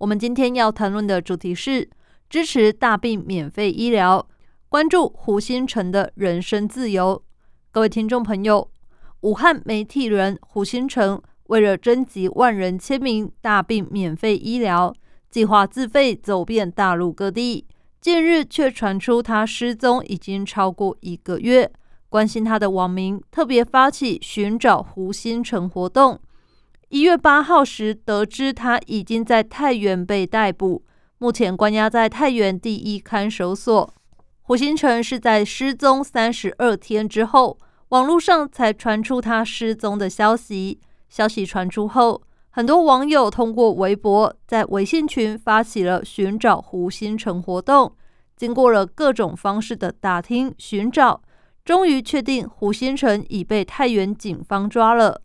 我们今天要谈论的主题是支持大病免费医疗，关注胡新成的人身自由。各位听众朋友，武汉媒体人胡新成为了征集万人签名，大病免费医疗，计划自费走遍大陆各地。近日却传出他失踪已经超过一个月。关心他的网民特别发起寻找胡新成活动。一月八号时，得知他已经在太原被逮捕，目前关押在太原第一看守所。胡新成是在失踪三十二天之后，网络上才传出他失踪的消息。消息传出后，很多网友通过微博在微信群发起了寻找胡新成活动。经过了各种方式的打听寻找。终于确定胡新成已被太原警方抓了。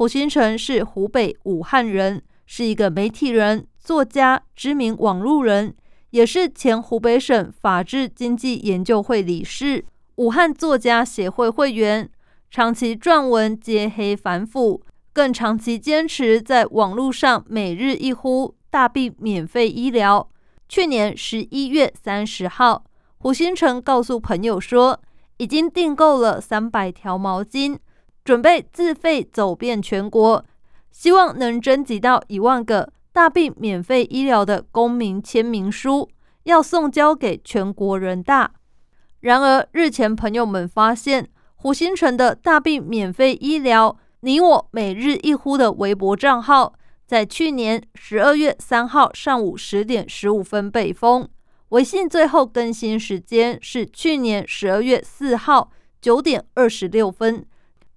胡新成是湖北武汉人，是一个媒体人、作家、知名网路人，也是前湖北省法治经济研究会理事、武汉作家协会会员，长期撰文揭黑反腐，更长期坚持在网络上每日一呼大病免费医疗。去年十一月三十号，胡新成告诉朋友说。已经订购了三百条毛巾，准备自费走遍全国，希望能征集到一万个大病免费医疗的公民签名书，要送交给全国人大。然而日前朋友们发现，胡新成的大病免费医疗你我每日一呼的微博账号，在去年十二月三号上午十点十五分被封。微信最后更新时间是去年十二月四号九点二十六分，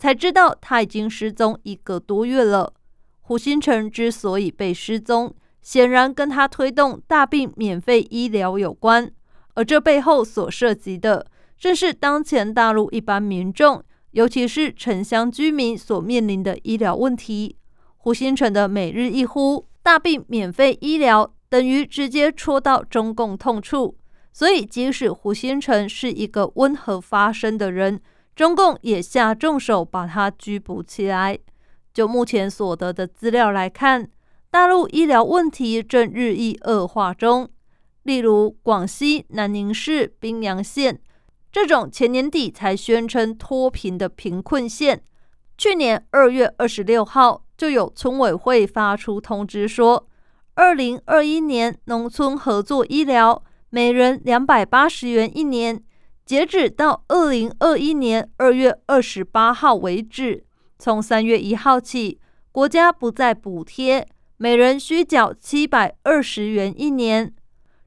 才知道他已经失踪一个多月了。胡新成之所以被失踪，显然跟他推动大病免费医疗有关，而这背后所涉及的，正是当前大陆一般民众，尤其是城乡居民所面临的医疗问题。胡新成的每日一呼大病免费医疗。等于直接戳到中共痛处，所以即使胡新成是一个温和发声的人，中共也下重手把他拘捕起来。就目前所得的资料来看，大陆医疗问题正日益恶化中。例如，广西南宁市宾阳县这种前年底才宣称脱贫的贫困县，去年二月二十六号就有村委会发出通知说。二零二一年农村合作医疗每人两百八十元一年，截止到二零二一年二月二十八号为止。从三月一号起，国家不再补贴，每人需缴七百二十元一年。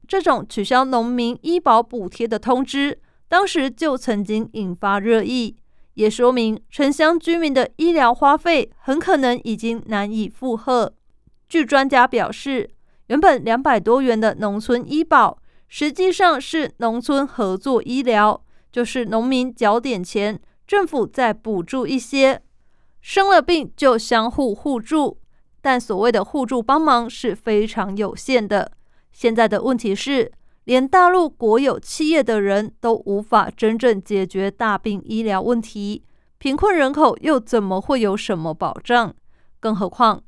这种取消农民医保补贴的通知，当时就曾经引发热议，也说明城乡居民的医疗花费很可能已经难以负荷。据专家表示，原本两百多元的农村医保，实际上是农村合作医疗，就是农民缴点钱，政府再补助一些，生了病就相互互助。但所谓的互助帮忙是非常有限的。现在的问题是，连大陆国有企业的人都无法真正解决大病医疗问题，贫困人口又怎么会有什么保障？更何况。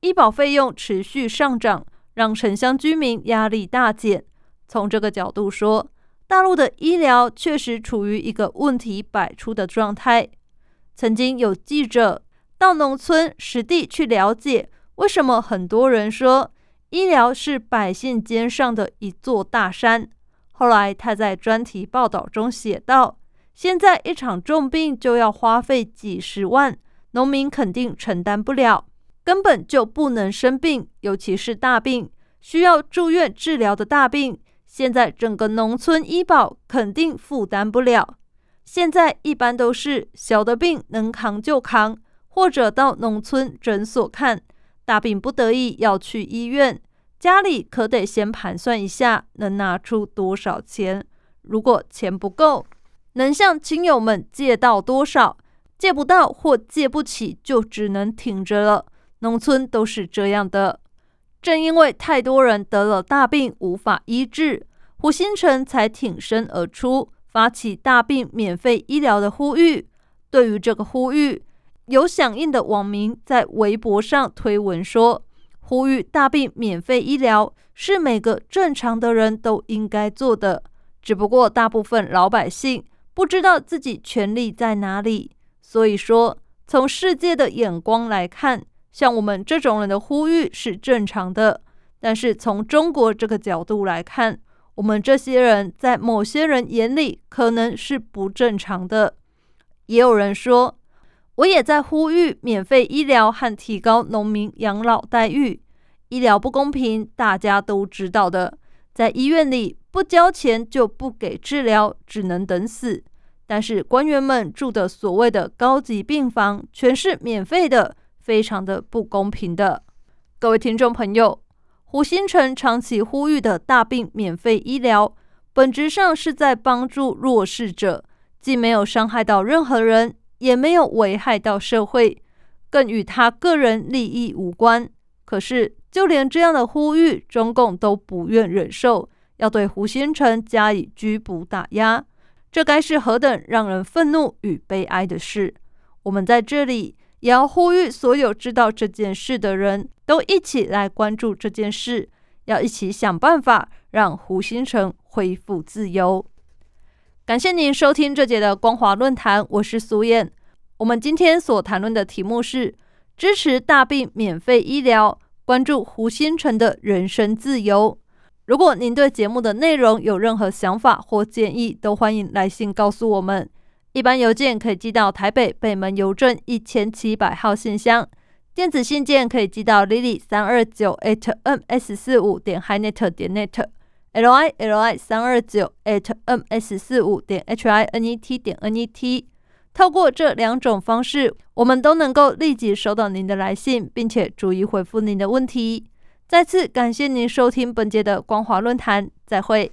医保费用持续上涨，让城乡居民压力大减。从这个角度说，大陆的医疗确实处于一个问题百出的状态。曾经有记者到农村实地去了解，为什么很多人说医疗是百姓肩上的一座大山。后来他在专题报道中写道：“现在一场重病就要花费几十万，农民肯定承担不了。”根本就不能生病，尤其是大病，需要住院治疗的大病，现在整个农村医保肯定负担不了。现在一般都是小的病能扛就扛，或者到农村诊所看；大病不得已要去医院，家里可得先盘算一下能拿出多少钱。如果钱不够，能向亲友们借到多少？借不到或借不起，就只能挺着了。农村都是这样的。正因为太多人得了大病无法医治，胡新成才挺身而出，发起大病免费医疗的呼吁。对于这个呼吁，有响应的网民在微博上推文说：“呼吁大病免费医疗是每个正常的人都应该做的，只不过大部分老百姓不知道自己权利在哪里。所以说，从世界的眼光来看。”像我们这种人的呼吁是正常的，但是从中国这个角度来看，我们这些人在某些人眼里可能是不正常的。也有人说，我也在呼吁免费医疗和提高农民养老待遇。医疗不公平，大家都知道的，在医院里不交钱就不给治疗，只能等死。但是官员们住的所谓的高级病房全是免费的。非常的不公平的，各位听众朋友，胡新成长期呼吁的大病免费医疗，本质上是在帮助弱势者，既没有伤害到任何人，也没有危害到社会，更与他个人利益无关。可是，就连这样的呼吁，中共都不愿忍受，要对胡新成加以拘捕打压，这该是何等让人愤怒与悲哀的事！我们在这里。也要呼吁所有知道这件事的人都一起来关注这件事，要一起想办法让胡新成恢复自由。感谢您收听这节的光华论坛，我是苏燕。我们今天所谈论的题目是支持大病免费医疗，关注胡新成的人身自由。如果您对节目的内容有任何想法或建议，都欢迎来信告诉我们。一般邮件可以寄到台北北门邮政一千七百号信箱，电子信件可以寄到 lily 三二九 at ms 四五点 hinet 点 net，l i l i 三二九 at ms 四五点 h i n e t 点 n e t。透过这两种方式，我们都能够立即收到您的来信，并且逐一回复您的问题。再次感谢您收听本节的光华论坛，再会。